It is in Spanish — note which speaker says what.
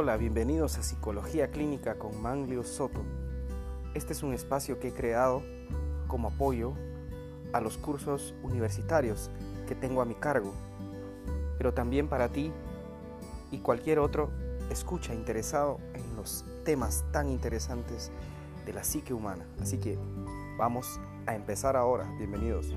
Speaker 1: Hola, bienvenidos a Psicología Clínica con Manglio Soto. Este es un espacio que he creado como apoyo a los cursos universitarios que tengo a mi cargo, pero también para ti y cualquier otro escucha interesado en los temas tan interesantes de la psique humana. Así que vamos a empezar ahora. Bienvenidos.